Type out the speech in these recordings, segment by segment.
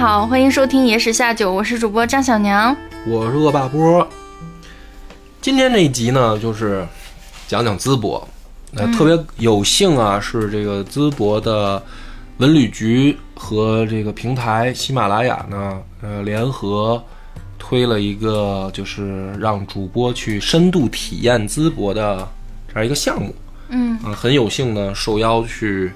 好，欢迎收听《野史下酒》，我是主播张小娘。我是恶霸波。今天这一集呢，就是讲讲淄博。那、特别有幸啊，是这个淄博的文旅局和这个平台喜马拉雅呢，呃，联合推了一个，就是让主播去深度体验淄博的这样一个项目。嗯啊，很有幸呢，受邀去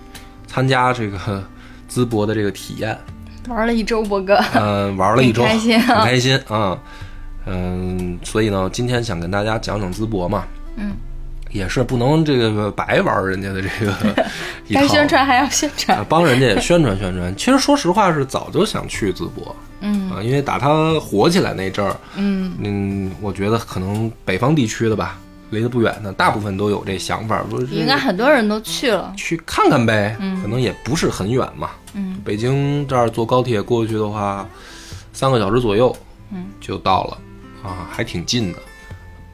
参加这个淄博的这个体验。玩了一周博哥，嗯，玩了一周，很开心啊。很开心啊。嗯，所以呢，今天想跟大家讲讲淄博嘛，嗯，也是不能这个白玩人家的这个 该宣传还要宣传。啊，帮人家也宣传 宣传。其实说实话，是早就想去淄博嗯。啊，因为打他火起来那阵儿，嗯。嗯，我觉得可能北方地区的吧，离得不远的，大部分都有这想法，说应该很多人都去了。去看看呗，嗯可能也不是很远嘛。嗯北京这儿坐高铁过去的话，三个小时左右，嗯，就到了，啊，还挺近的。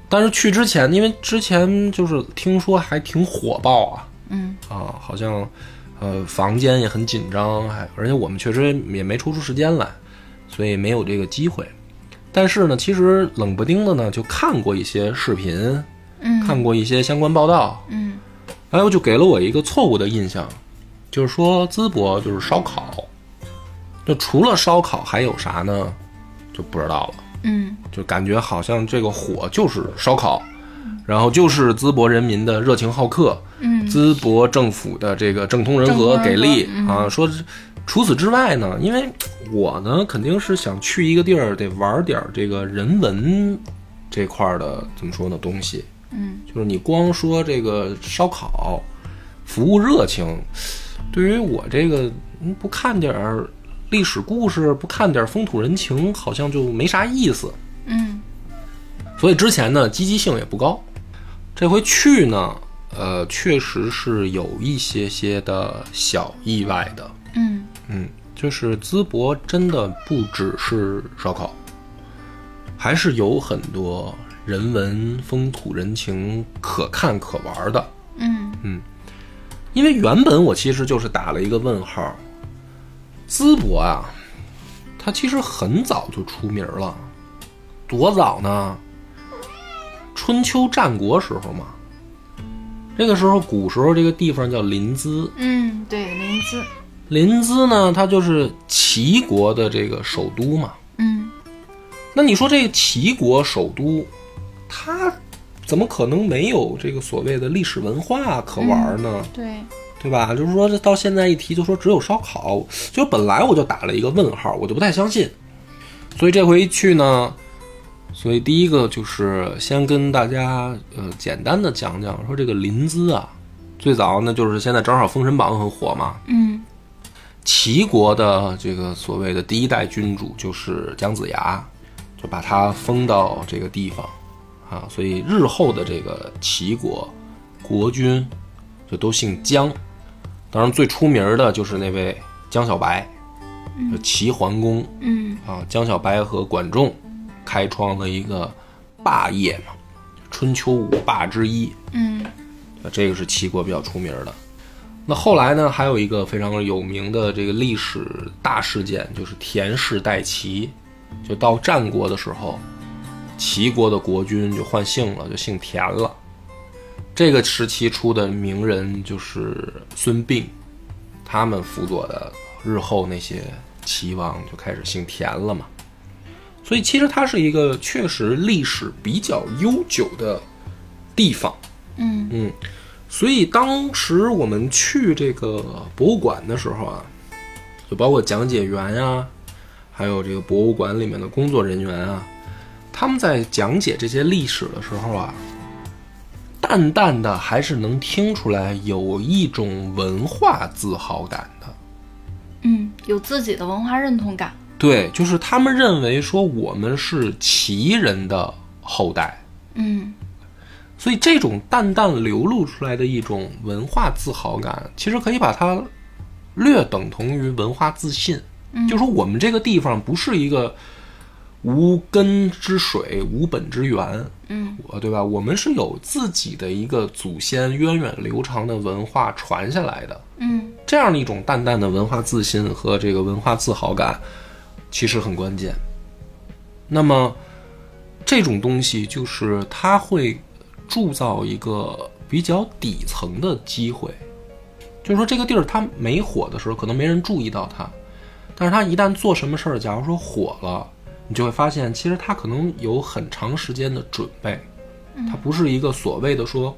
但是去之前，因为之前就是听说还挺火爆啊，嗯啊，好像呃房间也很紧张，还而且我们确实也没抽出时间来，所以没有这个机会。但是呢，其实冷不丁的呢就看过一些视频，嗯。看过一些相关报道，嗯。还有就给了我一个错误的印象，就是说淄博就是烧烤，就除了烧烤还有啥呢？就不知道了，嗯。就感觉好像这个火就是烧烤，然后就是淄博人民的热情好客，嗯。淄博政府的这个政通人和给力。嗯。啊。说是除此之外呢，因为我呢肯定是想去一个地儿得玩点儿这个人文这块儿的怎么说呢东西，嗯就是你光说这个烧烤，服务热情，对于我这个嗯不看点儿历史故事，不看点儿风土人情，好像就没啥意思。嗯所以之前呢积极性也不高，这回去呢，呃，确实是有一些些的小意外的。嗯嗯，就是淄博真的不只是烧烤，还是有很多人文风土人情可看可玩的。嗯嗯因为原本我其实就是打了一个问号，淄博啊，它其实很早就出名了，多早呢？春秋战国时候嘛，这个时候古时候这个地方叫临淄，嗯，对，临淄。临淄呢，它就是齐国的这个首都嘛。嗯那你说这个齐国首都，它怎么可能没有这个所谓的历史文化可玩呢？对，对吧？就是说，这到现在一提就说只有烧烤，就本来我就打了一个问号，我就不太相信。所以这回一去呢，所以第一个就是先跟大家呃简单的讲讲，说这个临淄啊，最早呢就是现在正好《封神榜》很火嘛，嗯齐国的这个所谓的第一代君主就是姜子牙，就把他封到这个地方啊，所以日后的这个齐国国君就都姓姜。当然最出名的就是那位姜小白，就齐桓公嗯啊，姜小白和管仲开创了一个霸业嘛，春秋五霸之一。嗯啊，这个是齐国比较出名的。那后来呢，还有一个非常有名的这个历史大事件，就是田氏代齐。就到战国的时候，齐国的国君就换姓了，就姓田了。这个时期出的名人就是孙膑，他们辅佐的日后那些齐王就开始姓田了嘛。所以其实它是一个确实历史比较悠久的地方。嗯嗯，所以当时我们去这个博物馆的时候啊，就包括讲解员啊、还有这个博物馆里面的工作人员啊，他们在讲解这些历史的时候啊，淡淡的还是能听出来有一种文化自豪感的。嗯，有自己的文化认同感。对，就是他们认为说我们是齐人的后代，嗯所以这种淡淡流露出来的一种文化自豪感，其实可以把它略等同于文化自信。嗯就说我们这个地方不是一个无根之水、无本之源，嗯我对吧？我们是有自己的一个祖先源远流长的文化传下来的。嗯这样的一种淡淡的文化自信和这个文化自豪感，其实很关键。那么这种东西就是它会铸造一个比较底层的机会，就是说这个地儿它没火的时候，可能没人注意到它，但是它一旦做什么事儿，假如说火了，你就会发现，其实它可能有很长时间的准备，它不是一个所谓的说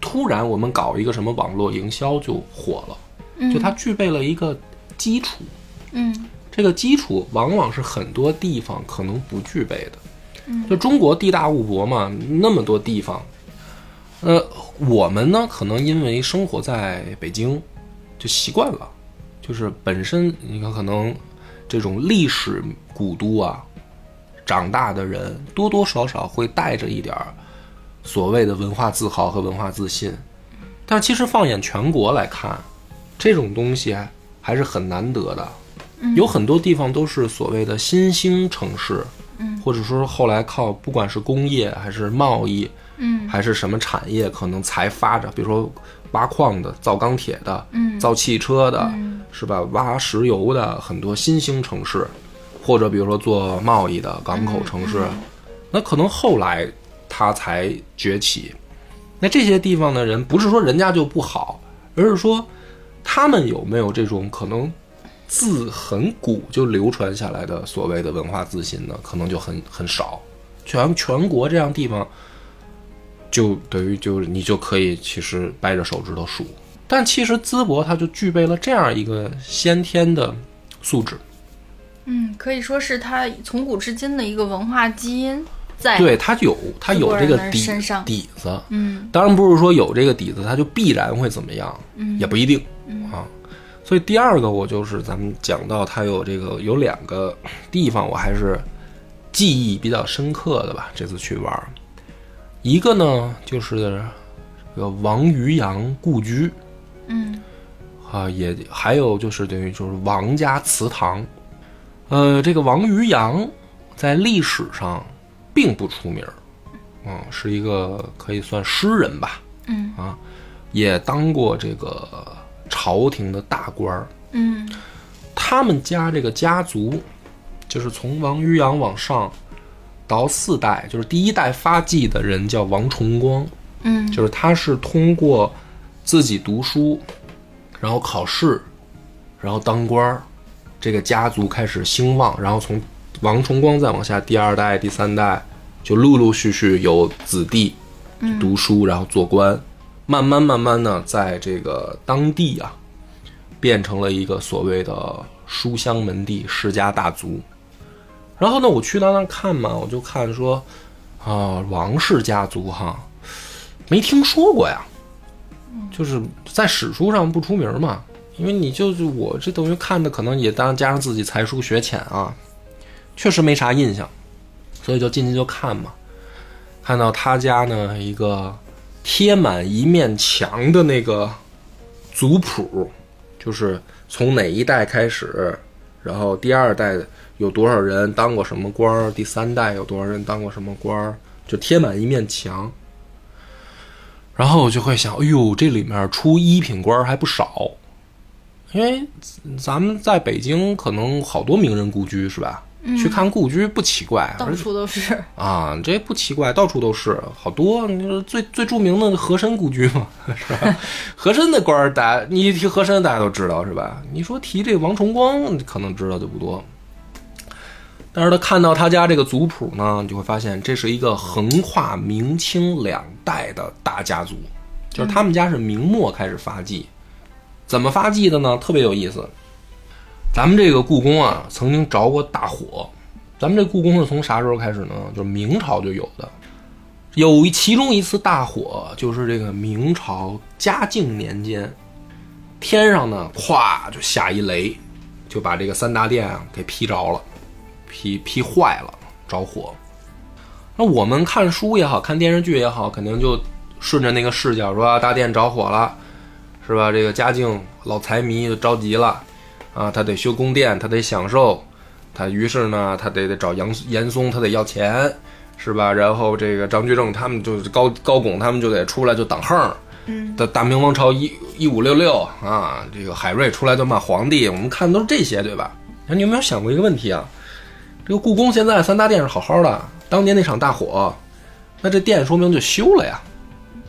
突然我们搞一个什么网络营销就火了，就它具备了一个基础。嗯这个基础往往是很多地方可能不具备的。就中国地大物博嘛，那么多地方，呃，我们呢可能因为生活在北京，就习惯了，就是本身你看可能这种历史古都啊，长大的人多多少少会带着一点儿所谓的文化自豪和文化自信，但其实放眼全国来看，这种东西还是很难得的。有很多地方都是所谓的新兴城市，嗯，或者说后来靠不管是工业还是贸易，嗯。还是什么产业，可能才发展，比如说挖矿的、造钢铁的、嗯。造汽车的，嗯。是吧？挖石油的很多新兴城市，或者比如说做贸易的港口城市，嗯那可能后来它才崛起。那这些地方的人，不是说人家就不好，而是说他们有没有这种可能自很古就流传下来的所谓的文化自信呢？可能就很很少。全全国这样地方，就等于就是你就可以其实掰着手指头数。但其实淄博它就具备了这样一个先天的素质，嗯，可以说是它从古至今的一个文化基因在。对，它有它有这个底身上底子。嗯当然不是说有这个底子，它就必然会怎么样，嗯也不一定啊。所以第二个，我就是咱们讲到它有这个有两个地方，我还是记忆比较深刻的吧。这次去玩儿，一个呢就是这个王渔洋故居嗯啊，也还有就是等于就是王家祠堂。呃，这个王渔洋在历史上并不出名儿，嗯，是一个可以算诗人吧。嗯啊，也当过这个朝廷的大官儿。嗯他们家这个家族，就是从王渔洋往上到四代，就是第一代发迹的人叫王重光，嗯就是他是通过自己读书，然后考试，然后当官儿，这个家族开始兴旺，然后从王重光再往下，第二代、第三代就陆陆续续有子弟读书，然后做官，慢慢慢慢呢，在这个当地啊，变成了一个所谓的书香门第、世家大族。然后呢，我去到那儿看嘛，我就看说，啊，王氏家族哈，没听说过呀，就是在史书上不出名嘛。因为你就是我这东西看的，可能也当加上自己才疏学浅啊，确实没啥印象，所以就进去就看嘛。看到他家呢一个贴满一面墙的那个族谱，就是从哪一代开始，然后第二代有多少人当过什么官儿，第三代有多少人当过什么官儿，就贴满一面墙。然后我就会想，哎呦，这里面出一品官还不少，因为咱们在北京可能好多名人故居是吧？去看故居不奇怪，到处都是。啊，这不奇怪，到处都是，好多。你说最最著名的和珅故居嘛，是吧？和珅的官儿，大家你一提和珅，大家都知道是吧？你说提这王重光，可能知道就不多。但是他看到他家这个族谱呢，你就会发现这是一个横跨明清两代的大家族，就是他们家是明末开始发迹，怎么发迹的呢？特别有意思。咱们这个故宫啊，曾经着过大火。咱们这故宫是从啥时候开始呢？就是明朝就有的。有一其中一次大火，就是这个明朝嘉靖年间，天上呢咵就下一雷，就把这个三大殿啊给劈着了，劈劈坏了，着火。那我们看书也好看电视剧也好，肯定就顺着那个视角说，大殿着火了，是吧？这个嘉靖老财迷就着急了。啊，他得修宫殿，他得享受，他于是呢，他得得找杨严嵩，他得要钱，是吧？然后这个张居正他们就是高高拱，他们就得出来就挡横。嗯，大大明王朝一一五六六啊，这个海瑞出来就骂皇帝，我们看都是这些，对吧？那你有没有想过一个问题啊？这个故宫现在三大殿是好好的，当年那场大火，那这殿说明就修了呀，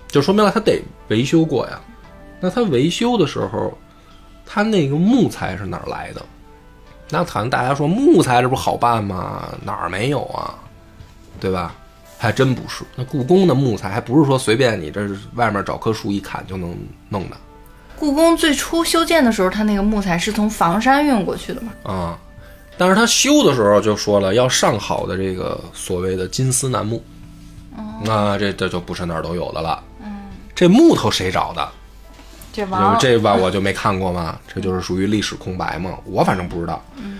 就说明了他得维修过呀。那他维修的时候，他那个木材是哪儿来的？那好像大家说木材这不好办吗？哪儿没有啊？对吧？还真不是。那故宫的木材还不是说随便你这外面找棵树一砍就能弄的故宫最初修建的时候，它那个木材是从房山运过去的嘛？啊。但是他修的时候就说了，要上好的这个所谓的金丝楠木。那这这就不是哪儿都有的了。嗯，这木头谁找的？这王这吧我就没看过嘛，这就是属于历史空白嘛，我反正不知道。嗯，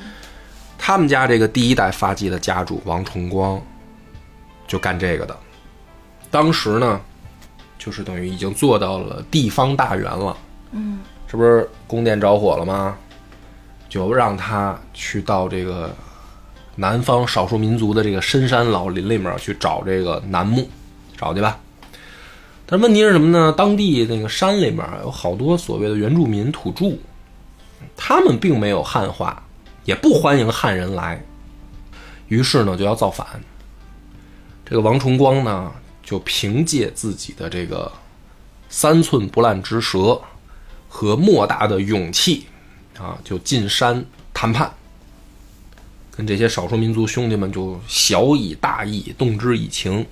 他们家这个第一代发迹的家主王重光，就干这个的。当时呢，就是等于已经做到了地方大员了。嗯，这不是宫殿着火了吗？就让他去到这个南方少数民族的这个深山老林里面去找这个楠木，找去吧。但问题是什么呢？当地那个山里面有好多所谓的原住民土著，他们并没有汉化，也不欢迎汉人来，于是呢就要造反。这个王重光呢，就凭借自己的这个三寸不烂之舌和莫大的勇气啊，就进山谈判，跟这些少数民族兄弟们就小以大义，动之以情。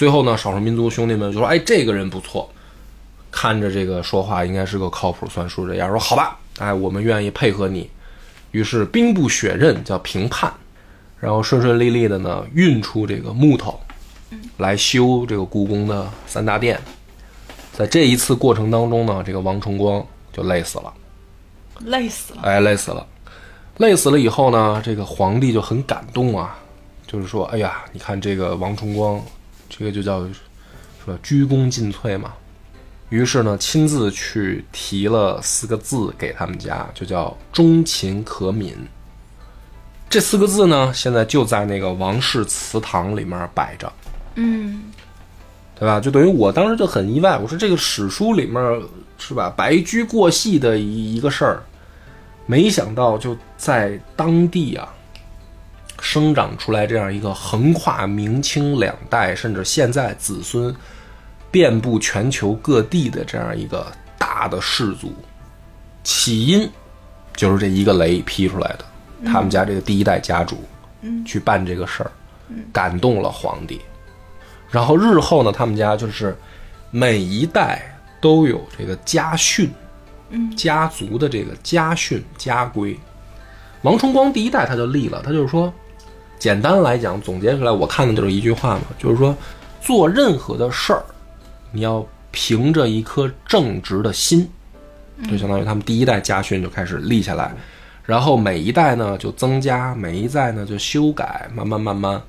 最后呢，少数民族兄弟们就说：“哎，这个人不错，看着这个说话应该是个靠谱算数这样。”说：“好吧，哎，我们愿意配合你。”于是兵不血刃，叫平叛，然后顺顺利利的呢运出这个木头，来修这个故宫的三大殿。在这一次过程当中呢，这个王重光就累死了，累死了。哎，累死了，累死了以后呢，这个皇帝就很感动啊，就是说：“哎呀，你看这个王重光。”这个就叫说鞠躬尽瘁嘛，于是呢，亲自去提了四个字给他们家，就叫忠勤可悯。这四个字呢，现在就在那个王氏祠堂里面摆着，嗯，对吧？就等于我当时就很意外，我说这个史书里面是吧，白驹过隙的一一个事儿，没想到就在当地啊。生长出来这样一个横跨明清两代，甚至现在子孙遍布全球各地的这样一个大的氏族，起因就是这一个雷劈出来的。他们家这个第一代家主，嗯去办这个事儿，感动了皇帝。然后日后呢，他们家就是每一代都有这个家训，家族的这个家训家规。王重光第一代他就立了，他就是说。简单来讲，总结出来，我看的就是一句话嘛，就是说，做任何的事儿，你要凭着一颗正直的心，就相当于他们第一代家训就开始立下来，然后每一代呢就增加，每一代呢就修改，慢慢慢慢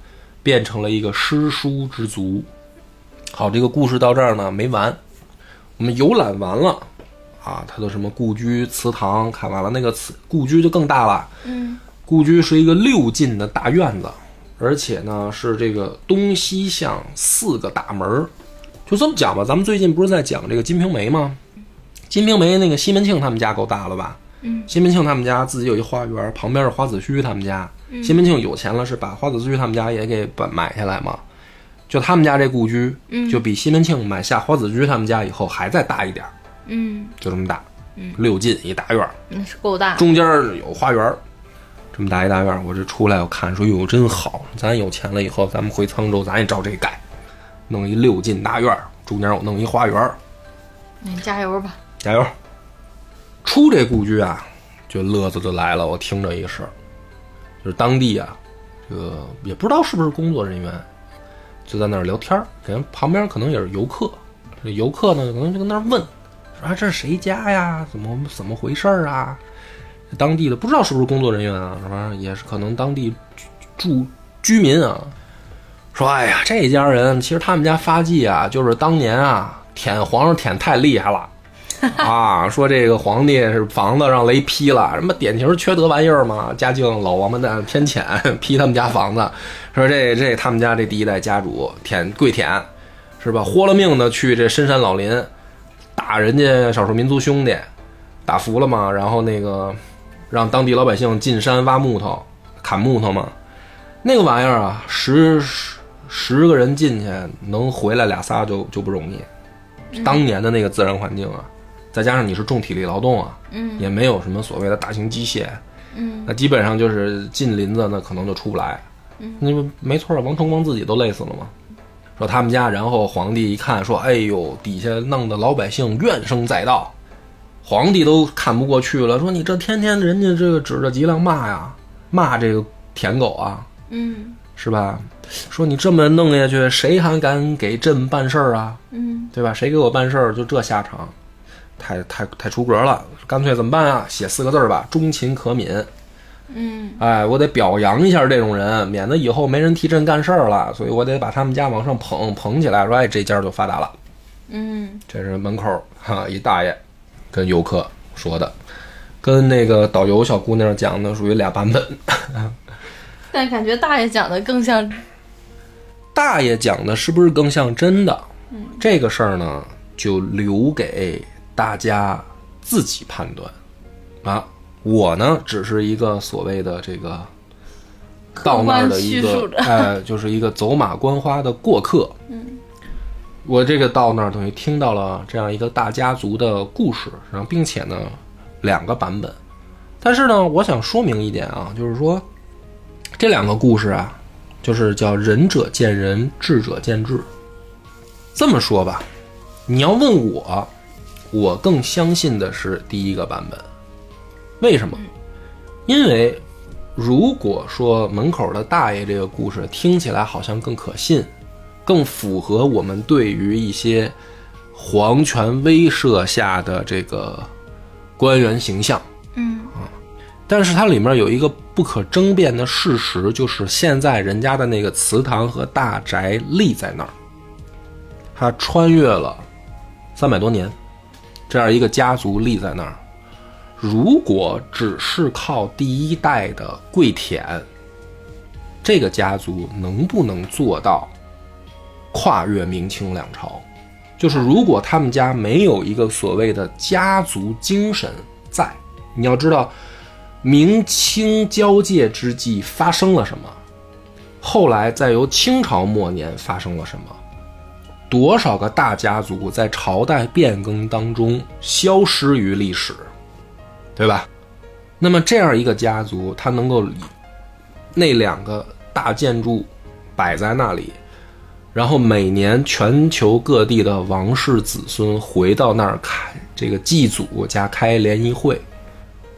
变成了一个诗书之族。好，这个故事到这儿呢没完，我们游览完了啊，他的什么故居祠堂看完了，那个祠故居就更大了，嗯。故居是一个六进的大院子，而且呢是这个东西向四个大门儿。就这么讲吧，咱们最近不是在讲这个《金瓶梅》吗？《金瓶梅》那个西门庆他们家够大了吧？嗯。西门庆他们家自己有一花园，旁边是花子虚他们家。西门庆有钱了，是把花子虚他们家也给把买下来嘛？就他们家这故居，就比西门庆买下花子虚他们家以后还再大一点儿。嗯。就这么大。嗯。六进一大院，那是够大。中间有花园。这么大一大院，我这出来我看说哟真好，咱有钱了以后，咱们回沧州，咱也照这盖，弄一六进大院，中间我弄一花园。你加油吧，加油！出这故居啊，就乐子就来了。我听着一声，就是当地啊，这个也不知道是不是工作人员，就在那儿聊天儿，可能旁边可能也是游客。这游客呢，可能就跟那儿问，说啊这是谁家呀？怎么怎么回事啊？当地的不知道是不是工作人员啊，是吧？也是可能当地住居民啊，说：“哎呀，这家人其实他们家发迹啊，就是当年啊舔皇上舔太厉害了 啊，说这个皇帝是房子让雷劈了，什么典型缺德玩意儿嘛，嘉靖老王八蛋天谴，劈他们家房子，说这这他们家这第一代家主舔跪舔，是吧？豁了命的去这深山老林打人家少数民族兄弟，打服了嘛，然后那个。”让当地老百姓进山挖木头、砍木头嘛，那个玩意儿啊，十十十个人进去能回来俩仨就就不容易。当年的那个自然环境啊，再加上你是重体力劳动啊，嗯也没有什么所谓的大型机械，嗯那基本上就是进林子，那可能就出不来。嗯那不没错儿，王重光自己都累死了嘛。说他们家，然后皇帝一看，说：“哎呦，底下弄得老百姓怨声载道，皇帝都看不过去了，说你这天天人家这个指着脊梁骂呀，骂这个舔狗啊，嗯是吧？说你这么弄下去，谁还敢给朕办事儿啊？嗯对吧？谁给我办事儿就这下场，太太太出格了。干脆怎么办啊？写四个字儿吧，忠勤可悯。嗯哎，我得表扬一下这种人，免得以后没人替朕干事儿了。所以我得把他们家往上捧捧起来，说哎，这家就发达了。嗯这是门口哈一大爷跟游客说的，跟那个导游小姑娘讲的属于俩版本。但感觉大爷讲的更像，大爷讲的是不是更像真的？这个事儿呢，就留给大家自己判断啊。我呢，只是一个所谓的这个到那儿的一个哎，就是一个走马观花的过客。嗯我这个到那儿等于听到了这样一个大家族的故事，然后并且呢，两个版本。但是呢，我想说明一点啊，就是说这两个故事啊，就是叫仁者见仁，智者见智。这么说吧，你要问我，我更相信的是第一个版本。为什么？因为如果说门口的大爷这个故事听起来好像更可信，更符合我们对于一些皇权威慑下的这个官员形象。嗯啊但是它里面有一个不可争辩的事实，就是现在人家的那个祠堂和大宅立在那儿，它穿越了三百多年，这样一个家族立在那儿。如果只是靠第一代的跪舔，这个家族能不能做到跨越明清两朝？就是如果他们家没有一个所谓的家族精神在，你要知道。明清交界之际发生了什么？后来再由清朝末年发生了什么？多少个大家族在朝代变更当中消失于历史，对吧？那么这样一个家族，它能够以那两个大建筑摆在那里，然后每年全球各地的王室子孙回到那儿开这个祭祖加开联谊会。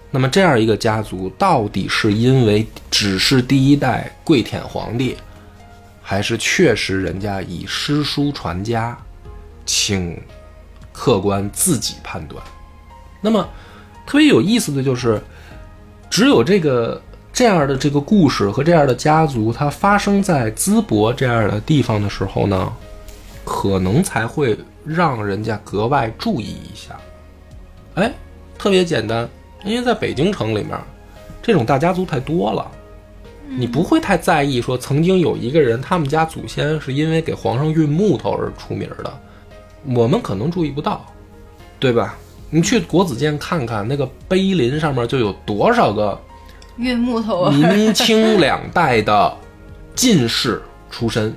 那么这样一个家族，到底是因为只是第一代跪舔皇帝，还是确实人家以诗书传家？请客观自己判断。那么特别有意思的就是，只有这个这样的这个故事和这样的家族，它发生在淄博这样的地方的时候呢，可能才会让人家格外注意一下。哎，特别简单。因为在北京城里面，这种大家族太多了，你不会太在意说曾经有一个人，他们家祖先是因为给皇上运木头而出名的，我们可能注意不到，对吧？你去国子监看看，那个碑林上面就有多少个运木头啊，明清两代的进士出身，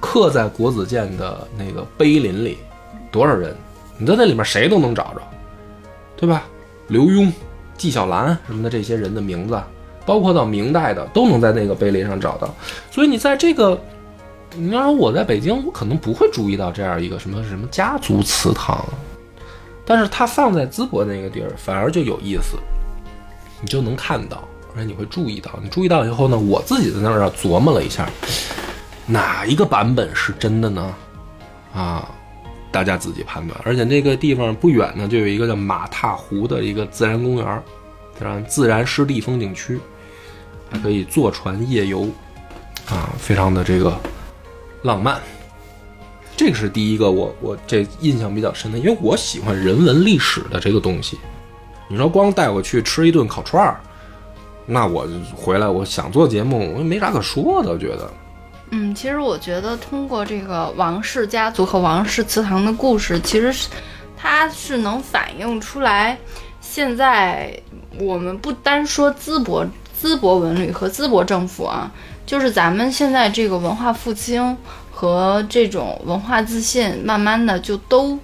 刻在国子监的那个碑林里，多少人？你在那里面谁都能找着，对吧？刘墉。纪晓岚什么的这些人的名字，包括到明代的，都能在那个碑林上找到。所以你在这个，你要说我在北京，我可能不会注意到这样一个什么什么家族祠堂，但是它放在淄博那个地儿，反而就有意思，你就能看到，而且你会注意到。你注意到以后呢，我自己在那儿琢磨了一下，哪一个版本是真的呢？啊？大家自己判断，而且那个地方不远呢，就有一个叫马踏湖的一个自然公园，自然自然湿地风景区，还可以坐船夜游，啊，非常的这个浪漫。这个是第一个我我这印象比较深的，因为我喜欢人文历史的这个东西。你说光带我去吃一顿烤串儿，那我回来我想做节目，我也没啥可说的，我觉得。嗯，其实我觉得通过这个王氏家族和王氏祠堂的故事，其实是它是能反映出来，现在我们不单说淄博淄博文旅和淄博政府啊，就是咱们现在这个文化复兴和这种文化自信，慢慢的就都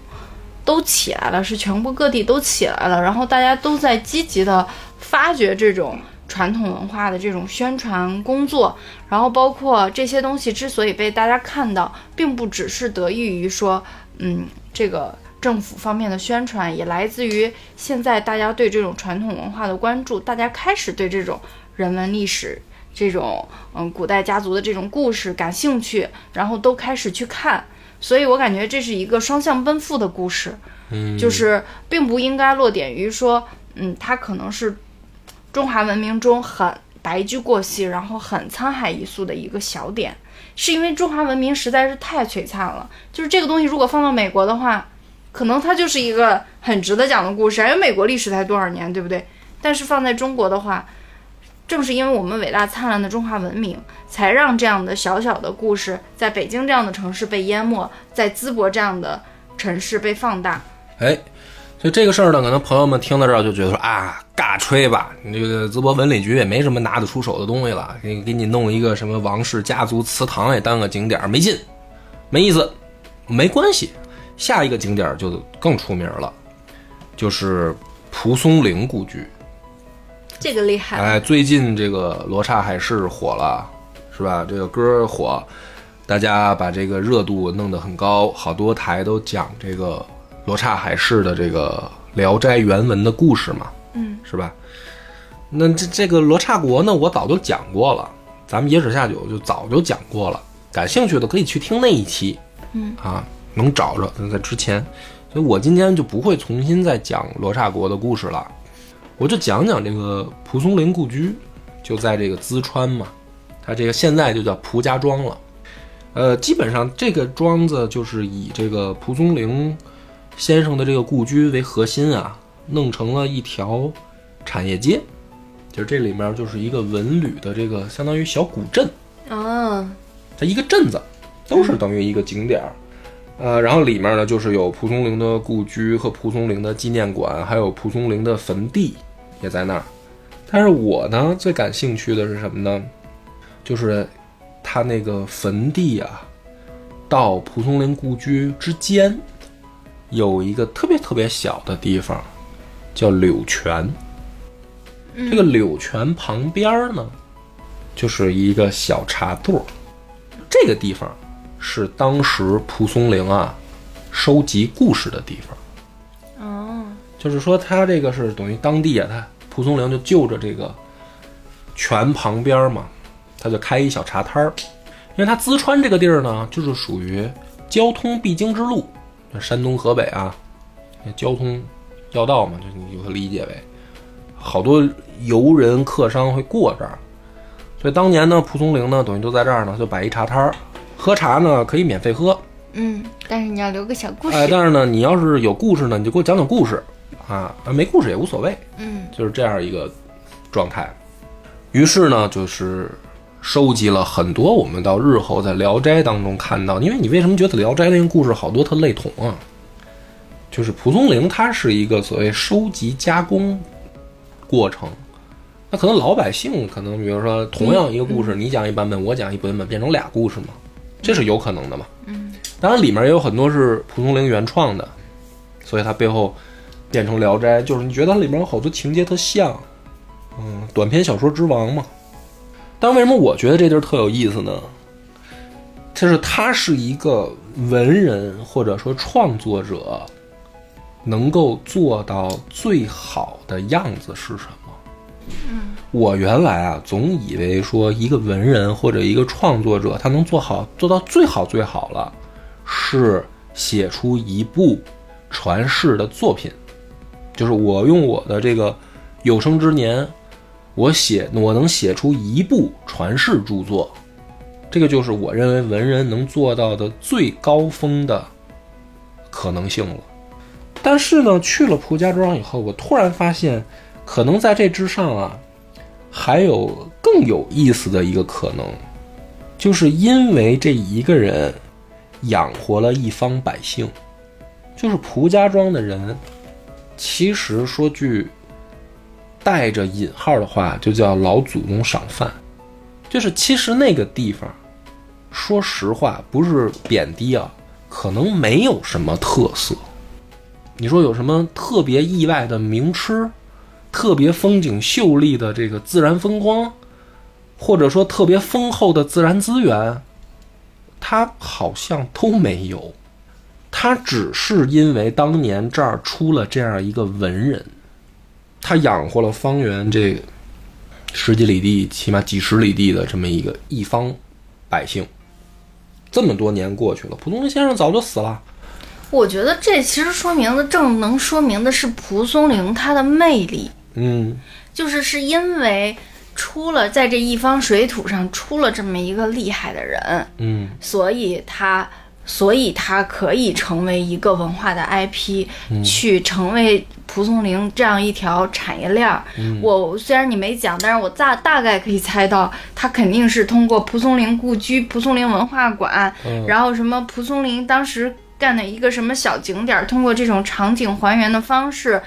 都起来了，是全国各地都起来了，然后大家都在积极的发掘这种传统文化的这种宣传工作，然后包括这些东西之所以被大家看到，并不只是得益于说，嗯，这个。政府方面的宣传也来自于现在大家对这种传统文化的关注，大家开始对这种人文历史、这种嗯古代家族的这种故事感兴趣，然后都开始去看，所以我感觉这是一个双向奔赴的故事，嗯，就是并不应该落点于说，嗯，它可能是中华文明中很白驹过隙，然后很沧海一粟的一个小点，是因为中华文明实在是太璀璨了，就是这个东西如果放到美国的话。可能它就是一个很值得讲的故事，因为美国历史才多少年，对不对？但是放在中国的话，正是因为我们伟大灿烂的中华文明，才让这样的小小的故事在北京这样的城市被淹没，在淄博这样的城市被放大。哎，所以这个事儿呢，可能朋友们听到这儿就觉得说啊，尬吹吧，你这个淄博文旅局也没什么拿得出手的东西了，给给你弄一个什么王氏家族祠堂也当个景点，没劲，没意思，没关系。下一个景点就更出名了，就是蒲松龄故居。这个厉害！哎，最近这个罗刹海市火了，是吧？这个歌火，大家把这个热度弄得很高，好多台都讲这个罗刹海市的这个《聊斋》原文的故事嘛，嗯，是吧？那这这个罗刹国呢，我早就讲过了，咱们野史下酒就早就讲过了，感兴趣的可以去听那一期，嗯啊。能找着，在之前，所以我今天就不会重新再讲罗刹国的故事了，我就讲讲这个蒲松龄故居，就在这个淄川嘛，它这个现在就叫蒲家庄了，呃，基本上这个庄子就是以这个蒲松龄先生的这个故居为核心啊，弄成了一条产业街，就是这里面就是一个文旅的这个相当于小古镇啊，它一个镇子都是等于一个景点儿。呃，然后里面呢，就是有蒲松龄的故居和蒲松龄的纪念馆，还有蒲松龄的坟地也在那儿。但是我呢，最感兴趣的是什么呢？就是他那个坟地啊，到蒲松龄故居之间有一个特别特别小的地方，叫柳泉。这个柳泉旁边呢，就是一个小茶垛，这个地方。是当时蒲松龄啊收集故事的地方，哦，就是说他这个是等于当地啊，他蒲松龄就就着这个泉旁边嘛，他就开一小茶摊儿，因为他淄川这个地儿呢，就是属于交通必经之路，山东河北啊，交通要道嘛，就你就可理解为好多游人客商会过这儿，所以当年呢，蒲松龄呢等于就在这儿呢，就摆一茶摊儿。喝茶呢可以免费喝，嗯，但是你要留个小故事。哎，但是呢，你要是有故事呢，你就给我讲讲故事，啊，没故事也无所谓，嗯，就是这样一个状态。于是呢，就是收集了很多我们到日后在《聊斋》当中看到，因为你为什么觉得《聊斋》那个故事好多特类同啊？就是蒲松龄他是一个所谓收集加工过程，那可能老百姓可能比如说同样一个故事，你讲一版本，我讲一版本，变成俩故事嘛。这是有可能的嘛？嗯，当然里面也有很多是蒲松龄原创的，所以它背后变成《聊斋》，就是你觉得它里面有好多情节特像，嗯，短篇小说之王嘛。但为什么我觉得这地儿特有意思呢？就是他是一个文人或者说创作者，能够做到最好的样子是什么？嗯。我原来啊，总以为说一个文人或者一个创作者，他能做好做到最好最好了，是写出一部传世的作品。就是我用我的这个有生之年，我写我能写出一部传世著作，这个就是我认为文人能做到的最高峰的可能性了。但是呢，去了蒲家庄以后，我突然发现，可能在这之上啊。还有更有意思的一个可能，就是因为这一个人养活了一方百姓，就是蒲家庄的人，其实说句带着引号的话，就叫老祖宗赏饭。就是其实那个地方，说实话不是贬低啊，可能没有什么特色。你说有什么特别意外的名吃，特别风景秀丽的这个自然风光，或者说特别丰厚的自然资源，它好像都没有。它只是因为当年这儿出了这样一个文人，他养活了方圆这十几里地，起码几十里地的这么一个一方百姓。这么多年过去了，蒲松龄先生早就死了。我觉得这其实说明的正能说明的是蒲松龄他的魅力，嗯就是是因为出了在这一方水土上出了这么一个厉害的人，嗯所以他所以它可以成为一个文化的 IP，、去成为蒲松龄这样一条产业链儿。我虽然你没讲，但是我大大概可以猜到，它肯定是通过蒲松龄故居、蒲松龄文化馆，嗯。然后什么蒲松龄当时干的一个什么小景点儿，通过这种场景还原的方式，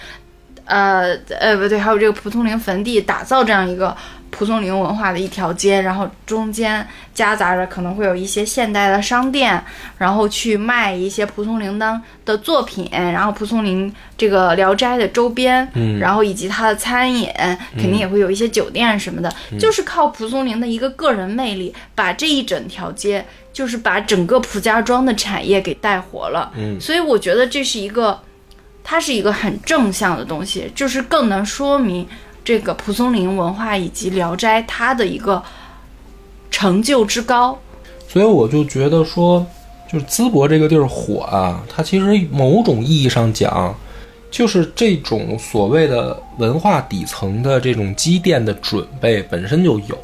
呃呃不对，还有这个蒲松龄坟地，打造这样一个蒲松龄文化的一条街，然后中间夹杂着可能会有一些现代的商店，然后去卖一些蒲松龄当的作品，然后蒲松龄这个《聊斋》的周边，嗯然后以及他的餐饮，肯定也会有一些酒店什么的，就是靠蒲松龄的一个个人魅力，把这一整条街，就是把整个蒲家庄的产业给带活了。嗯所以我觉得这是一个，它是一个很正向的东西，就是更能说明这个蒲松龄文化以及《聊斋》它的一个成就之高。所以我就觉得说，就是淄博这个地儿火啊，它其实某种意义上讲，就是这种所谓的文化底层的这种积淀的准备本身就有。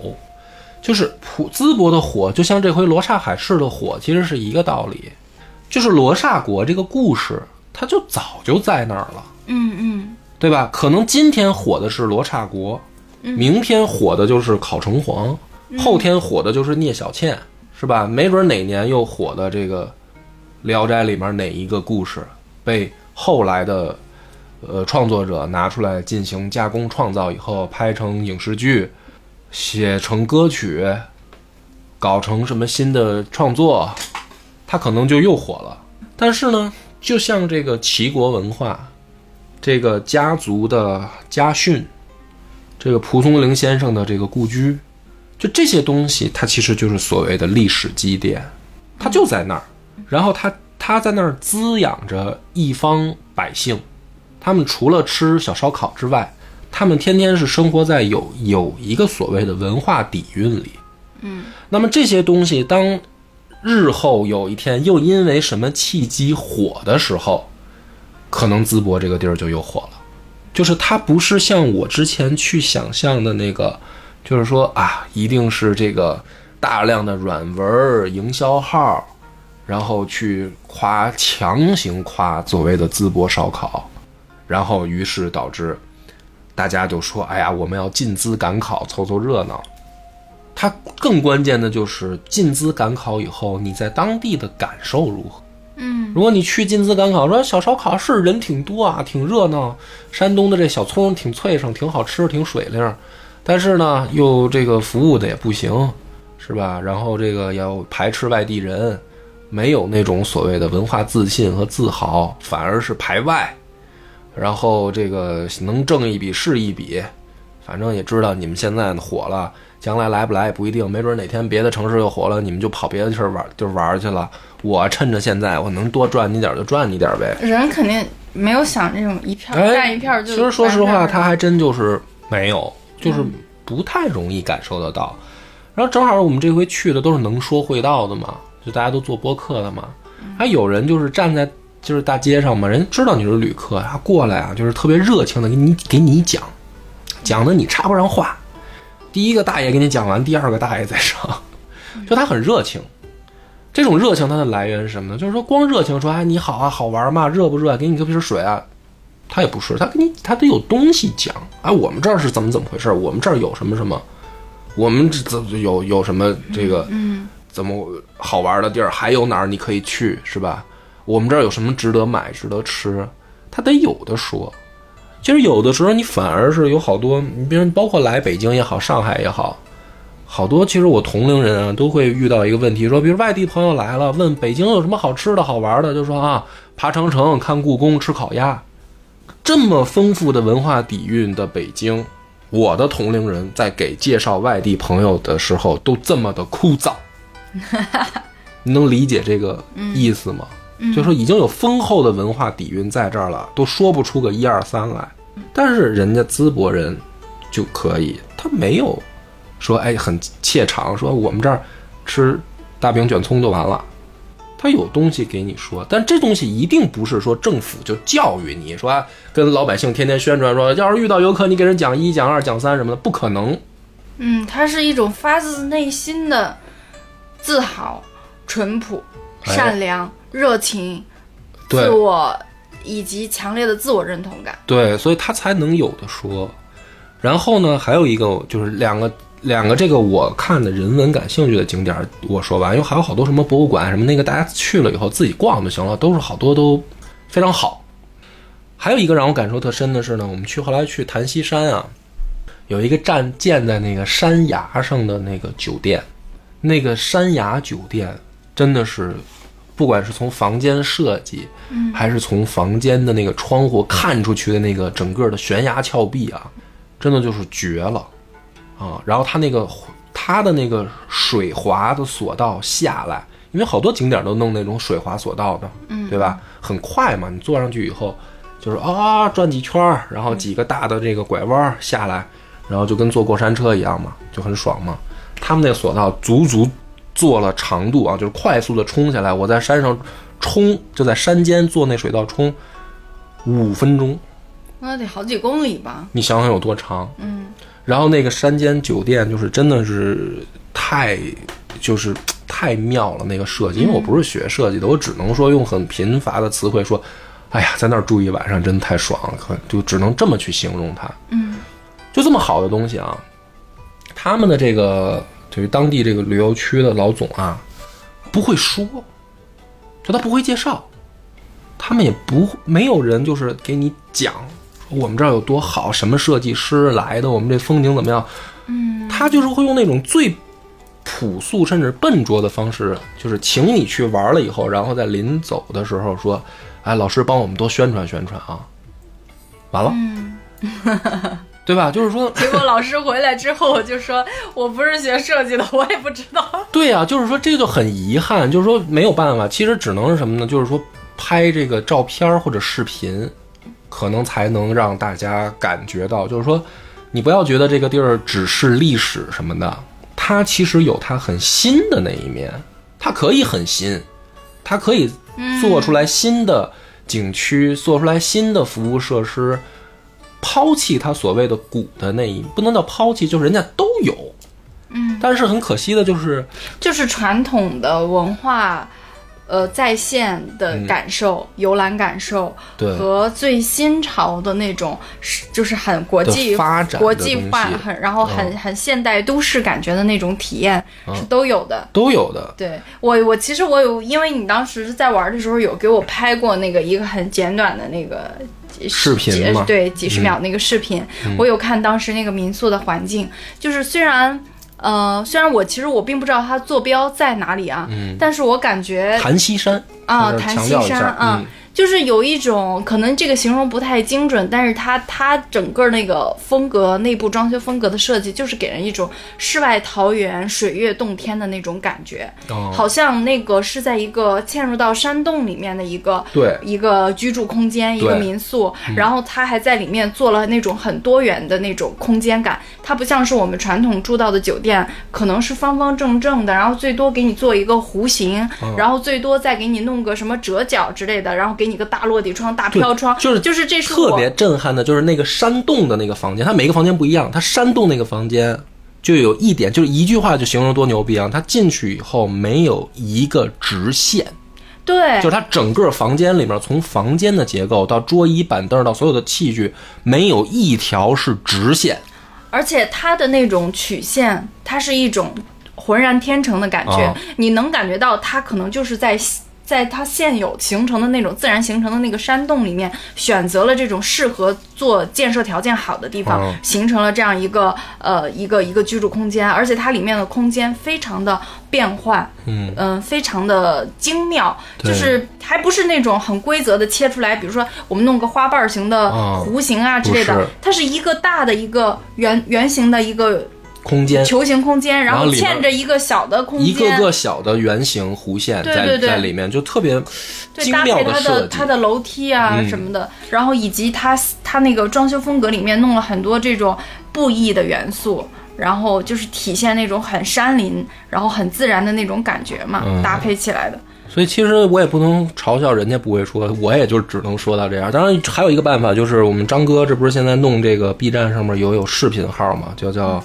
就是普淄博的火，就像这回罗刹海市的火，其实是一个道理。就是罗刹国这个故事，它就早就在那儿了。嗯嗯对吧？可能今天火的是罗刹国，明天火的就是考城隍，后天火的就是聂小倩，是吧？没准哪年又火的这个《聊斋》里面哪一个故事被后来的呃创作者拿出来进行加工创造以后，拍成影视剧，写成歌曲，搞成什么新的创作，它可能就又火了。但是呢，就像这个齐国文化，这个家族的家训，这个蒲松龄先生的这个故居，就这些东西，它其实就是所谓的历史积淀，它就在那儿。然后它它在那儿滋养着一方百姓，他们除了吃小烧烤之外，他们天天是生活在有有一个所谓的文化底蕴里。嗯，那么这些东西，当日后有一天又因为什么契机火的时候，可能淄博这个地儿就又火了。就是它不是像我之前去想象的那个，就是说啊，一定是这个大量的软文营销号，然后去夸强行夸所谓的淄博烧烤，然后于是导致大家就说，哎呀，我们要进淄赶考，凑凑热闹。它更关键的就是进淄赶考以后，你在当地的感受如何？嗯如果你去进淄赶考，说小烧烤是人挺多啊，挺热闹，山东的这小葱挺脆生，挺好吃，挺水灵，但是呢，又这个服务的也不行，是吧？然后这个要排斥外地人，没有那种所谓的文化自信和自豪，反而是排外。然后这个能挣一笔是一笔，反正也知道你们现在火了，将来来不来也不一定，没准哪天别的城市又火了，你们就跑别的地儿玩就玩去了。我趁着现在我能多赚你点儿就赚你点儿呗。人肯定没有想这种一票哎干一票就。其实说实话，他还还真就是没有，就是嗯不太容易感受得到。然后正好我们这回去的都是能说会道的嘛，就大家都做播客的嘛。嗯还有人就是站在就是大街上嘛，人知道你是旅客，他过来啊，就是特别热情的给你给你讲，讲的你插不上话。第一个大爷给你讲完，第二个大爷再上，就他很热情。这种热情它的来源是什么呢？就是说光热情说哎你好啊好玩吗？热不热？给你个瓶水啊，他也不是，他给你他得有东西讲。哎，我们这儿是怎么怎么回事？我们这儿有什么什么？我们这怎有有什么这个嗯怎么好玩的地儿？还有哪儿你可以去是吧？我们这儿有什么值得买、值得吃？他得有的说。其实有的时候你反而是有好多，你比如包括来北京也好，上海也好，好多其实我同龄人啊都会遇到一个问题，说比如外地朋友来了，问北京有什么好吃的好玩的，就说啊爬长城、看故宫、吃烤鸭，这么丰富的文化底蕴的北京，我的同龄人在给介绍外地朋友的时候都这么的枯燥，你能理解这个意思吗？就说已经有丰厚的文化底蕴在这儿了，都说不出个一二三来，但是人家淄博人就可以，他没有说哎很怯场，说我们这儿吃大饼卷葱就完了。他有东西给你说，但这东西一定不是说政府就教育你说、啊跟老百姓天天宣传说，要是遇到游客你给人讲一讲二讲三什么的，不可能。嗯，它是一种发自内心的自豪、淳朴、哎善良、热情、对自我以及强烈的自我认同感。对，所以他才能有的说。然后呢，还有一个就是两个两个这个我看的人文感兴趣的景点，我说完，因为还有好多什么博物馆什么那个，大家去了以后自己逛就行了，都是好多都非常好。还有一个让我感受特深的是呢，我们去后来去檀溪山啊，有一个站建在那个山崖上的那个酒店，那个山崖酒店真的是，不管是从房间设计，还是从房间的那个窗户看出去的那个整个的悬崖峭壁啊，真的就是绝了啊！然后它那个它的那个水滑的索道下来，因为好多景点都弄那种水滑索道的，嗯，对吧？很快嘛，你坐上去以后就是啊转几圈儿，然后几个大的这个拐弯下来，然后就跟坐过山车一样嘛，就很爽嘛。他们那个索道足足做了长度啊，就是快速的冲下来，我在山上冲，就在山间做那水道冲五分钟，那得好几公里吧？你想想有多长？嗯。然后那个山间酒店就是真的是太就是 太妙了，那个设计，因为我不是学设计的，我只能说用很贫乏的词汇说，哎呀，在那儿住一晚上真的太爽了，可就只能这么去形容它。嗯，就这么好的东西啊，他们的这个就是当地这个旅游区的老总啊，不会说，就他不会介绍，他们也不没有人就是给你讲说我们这儿有多好，什么设计师来的，我们这风景怎么样，嗯，他就是会用那种最朴素甚至笨拙的方式，就是请你去玩了以后，然后在临走的时候说，哎，老师帮我们多宣传宣传啊，完了，对吧？就是说，结果老师回来之后，我就说我不是学设计的，我也不知道。对呀、就是说这个就很遗憾，就是说没有办法，其实只能是什么呢？就是说拍这个照片儿或者视频，可能才能让大家感觉到，就是说你不要觉得这个地儿只是历史什么的，它其实有它很新的那一面，它可以很新，它可以做出来新的景区，做出来新的服务设施。抛弃他所谓的古的那一，不能叫抛弃，就是人家都有，嗯，但是很可惜的就是，就是传统的文化，呃，在线的感受、游览感受，和最新潮的那种，是就是很国际发展国际化，很然后很、嗯。很现代都市感觉的那种体验、是都有的。都有的，对我，我其实我有，因为你当时在玩的时候有给我拍过那个一个很简短的那个视频嘛对，几十秒那个视频，我有看当时那个民宿的环境，就是虽然。呃，虽然我其实我并不知道它坐标在哪里啊，但是我感觉檀溪山啊，檀溪山啊，嗯就是有一种可能这个形容不太精准，但是它它整个那个风格、内部装修风格的设计，就是给人一种世外桃源、水月洞天的那种感觉，哦。好像那个是在一个嵌入到山洞里面的一个对。一个居住空间，一个民宿，然后它还在里面做了那种很多元的那种空间感，它不像是我们传统住到的酒店，可能是方方正正的，然后最多给你做一个弧形，嗯然后最多再给你弄个什么折角之类的，然后给你个大落地窗、大飘窗，就是就是这是特别震撼的，就是那个山洞的那个房间，它每个房间不一样，它山洞那个房间就有一点，就是一句话就形容多牛逼啊！它进去以后没有一个直线，对就是它整个房间里面，从房间的结构到桌椅板凳到所有的器具，没有一条是直线。而且它的那种曲线，它是一种浑然天成的感觉，啊你能感觉到它可能就是在在它现有形成的那种自然形成的那个山洞里面，选择了这种适合做建设条件好的地方，嗯形成了这样一个呃一个一个居住空间，而且它里面的空间非常的变换，嗯。嗯、非常的精妙，就是还不是那种很规则的切出来，比如说我们弄个花瓣型的啊弧形啊之类的，它是一个大的一个圆圆形的一个空间。球形空间，然后嵌着一个小的空间，一个个小的圆形弧线在在里面，就特别对，精妙搭配它设计。的它的楼梯啊嗯。什么的，然后以及它它那个装修风格里面弄了很多这种布艺的元素，然后就是体现那种很山林，然后很自然的那种感觉嘛，嗯。搭配起来的。所以其实我也不能嘲笑人家不会说，我也就只能说到这样。当然还有一个办法，就是我们张哥这不是现在弄这个 B 站上面有有视频号嘛，叫叫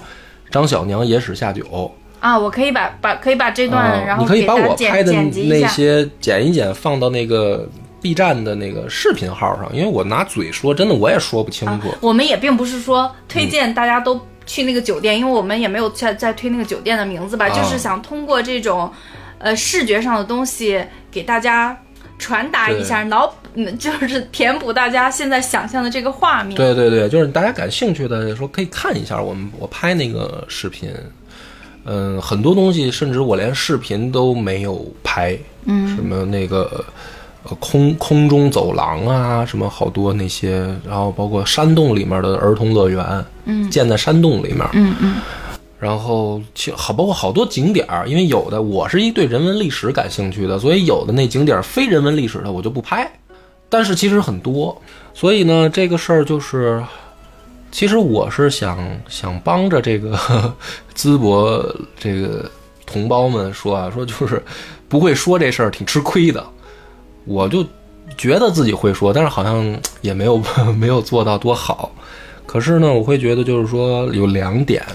张小娘野史下酒。啊，我可以把把可以把这段，啊然后你可以把我拍的。那些剪一剪，放到那个 B 站的那个视频号上，因为我拿嘴说，真的我也说不清楚。我们也并不是说推荐大家都去那个酒店，因为我们也没有在在推那个酒店的名字吧，啊就是想通过这种呃视觉上的东西给大家传达一下，脑嗯 就是填补大家现在想象的这个画面。对对对，就是大家感兴趣的说可以看一下我们我拍那个视频。嗯，很多东西甚至我连视频都没有拍，嗯。什么那个呃空空中走廊啊，什么好多那些，然后包括山洞里面的儿童乐园，嗯。建在山洞里面，嗯嗯然后其好包括好多景点儿，因为有的我是一对人文历史感兴趣的，所以有的那景点儿非人文历史的我就不拍，但是其实很多，所以呢这个事儿就是，其实我是想想帮着这个淄博这个同胞们说啊，说就是不会说这事儿挺吃亏的，我就觉得自己会说，但是好像也没有 没有做到多好。可是呢，我会觉得就是说有两点，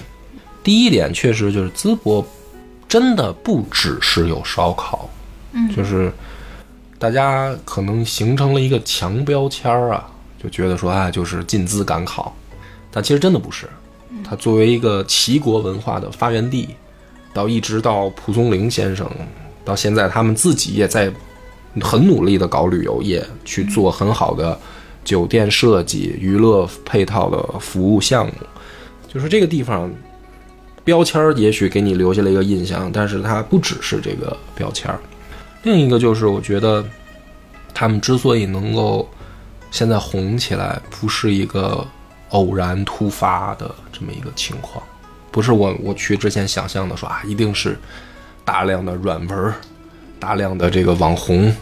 第一点确实就是淄博真的不只是有烧烤，嗯就是大家可能形成了一个强标签儿啊，就觉得说啊就是进淄赶考，但其实真的不是。它作为一个齐国文化的发源地，到一直到蒲松龄先生，到现在他们自己也在很努力的搞旅游业，去做很好的酒店设计、娱乐配套的服务项目。就是这个地方标签儿也许给你留下了一个印象，但是它不只是这个标签儿。另一个就是我觉得他们之所以能够现在红起来，不是一个偶然突发的这么一个情况，不是我我去之前想象的说啊，一定是大量的软文、大量的这个网红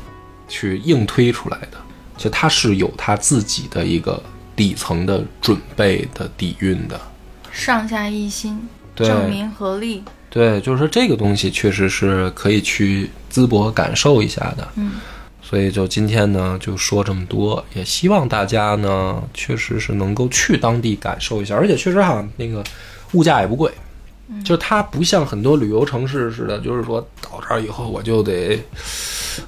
去硬推出来的。其实它是有它自己的一个底层的准备的底蕴的。上下一心，对正民合力。对，就是说这个东西确实是可以去淄博感受一下的。嗯，所以就今天呢，就说这么多，也希望大家呢，确实是能够去当地感受一下，而且确实哈，那个物价也不贵。就是它不像很多旅游城市似的，就是说到这儿以后我就得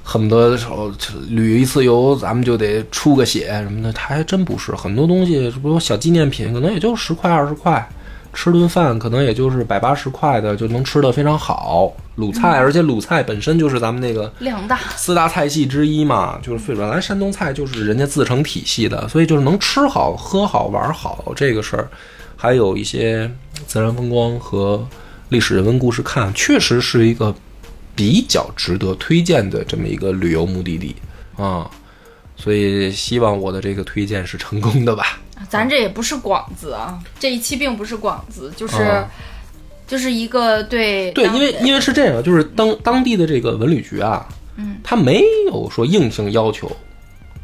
恨不得时候旅一次游，咱们就得出个血什么的，它还真不是。很多东西，这不说小纪念品，可能也就十块二十块，吃顿饭可能也就是百八十块的就能吃得非常好。鲁菜，而且鲁菜本身就是咱们那个量大，四大菜系之一嘛，就是本来山东菜就是人家自成体系的，所以就是能吃好、喝好、玩好这个事儿，还有一些自然风光和历史人文故事看，确实是一个比较值得推荐的这么一个旅游目的地啊。所以希望我的这个推荐是成功的吧。咱这也不是广子啊，这一期并不是广子，就是、啊。就是一个对对，因为因为是这样，就是当当地的这个文旅局啊，嗯，他没有说硬性要求，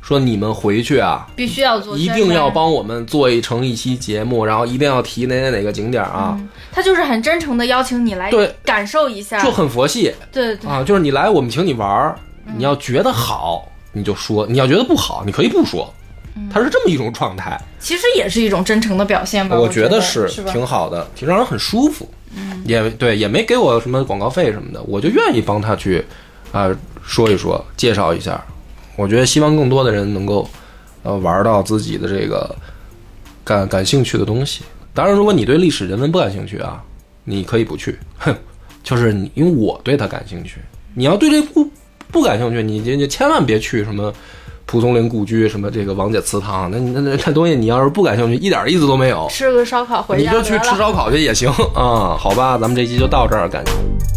说你们回去啊，必须要做一定要帮我们做一成一期节目，然后一定要提哪哪哪个景点啊，嗯，他就是很真诚的邀请你来对。感受一下，就很佛系。对对。啊，就是你来我们请你玩儿，嗯。你要觉得好你就说，你要觉得不好你可以不说，嗯它是这么一种状态，其实也是一种真诚的表现吧，我我觉得是？挺好的，挺让人很舒服，嗯，也对，也没给我什么广告费什么的，我就愿意帮他去啊、说一说，介绍一下，我觉得希望更多的人能够呃玩到自己的这个感感兴趣的东西。当然，如果你对历史人文不感兴趣啊，你可以不去，哼，就是你因为我对它感兴趣。你要对这故不感兴趣，你你你千万别去什么蒲松龄故居，什么这个王姐祠堂，那那那那东西你要是不感兴趣，一点意思都没有。吃个烧烤回你就去吃烧烤去也行啊、好吧，咱们这期就到这儿，感谢。